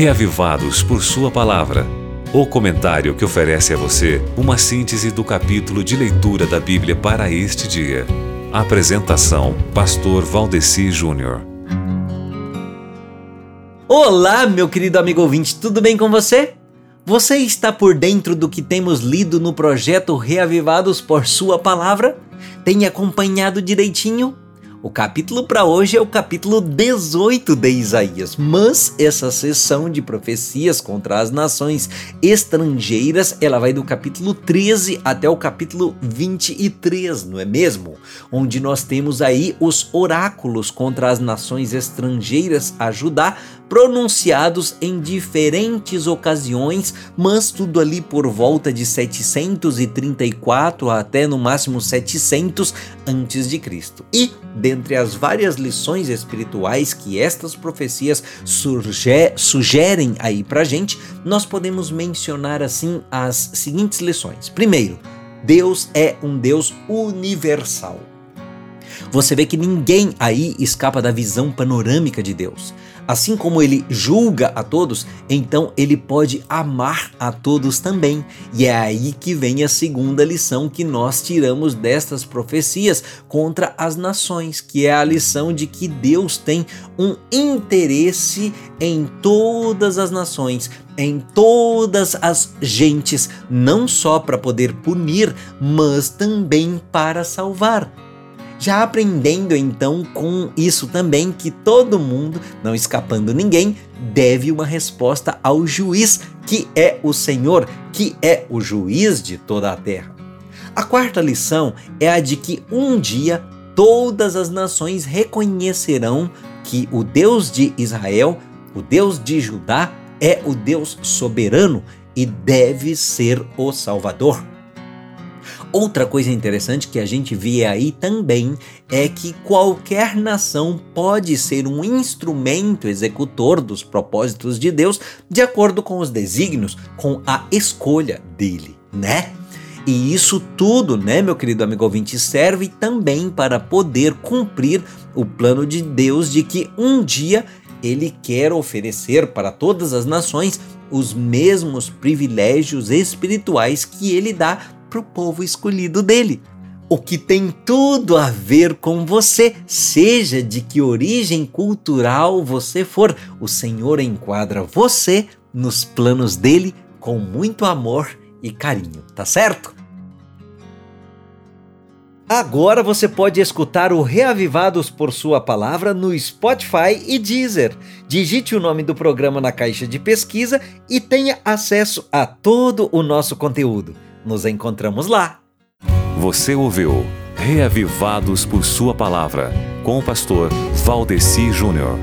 Reavivados por Sua Palavra. O comentário que oferece a você uma síntese do capítulo de leitura da Bíblia para este dia. Apresentação: Pastor Valdeci Júnior. Olá, meu querido amigo ouvinte, tudo bem com você? Você está por dentro do que temos lido no projeto Reavivados por Sua Palavra? Tem acompanhado direitinho? O capítulo para hoje é o capítulo 18 de Isaías, mas essa sessão de profecias contra as nações estrangeiras, ela vai do capítulo 13 até o capítulo 23, não é mesmo? Onde nós temos aí os oráculos contra as nações estrangeiras a Judá, pronunciados em diferentes ocasiões, mas tudo ali por volta de 734 até no máximo 700 antes de Cristo. E dentre as várias lições espirituais que estas profecias sugerem aí pra gente, nós podemos mencionar assim as seguintes lições. Primeiro, Deus é um Deus universal. Você vê que ninguém aí escapa da visão panorâmica de Deus. Assim como ele julga a todos, então ele pode amar a todos também. E é aí que vem a segunda lição que nós tiramos destas profecias contra as nações, que é a lição de que Deus tem um interesse em todas as nações, em todas as gentes, não só para poder punir, mas também para salvar já aprendendo então com isso também que todo mundo, não escapando ninguém, deve uma resposta ao juiz, que é o Senhor, que é o juiz de toda a terra. A quarta lição é a de que um dia todas as nações reconhecerão que o Deus de Israel, o Deus de Judá, é o Deus soberano e deve ser o Salvador. Outra coisa interessante que a gente vê aí também é que qualquer nação pode ser um instrumento executor dos propósitos de Deus de acordo com os desígnios, com a escolha dele, né? E isso tudo, né, meu querido amigo ouvinte, serve também para poder cumprir o plano de Deus de que um dia ele quer oferecer para todas as nações os mesmos privilégios espirituais que ele dá para o povo escolhido dele. O que tem tudo a ver com você, seja de que origem cultural você for, o Senhor enquadra você nos planos dele com muito amor e carinho, tá certo? Agora você pode escutar o Reavivados por Sua Palavra no Spotify e Deezer. Digite o nome do programa na caixa de pesquisa e tenha acesso a todo o nosso conteúdo. Nos encontramos lá. Você ouviu Reavivados por Sua Palavra, com o pastor Valdeci Júnior.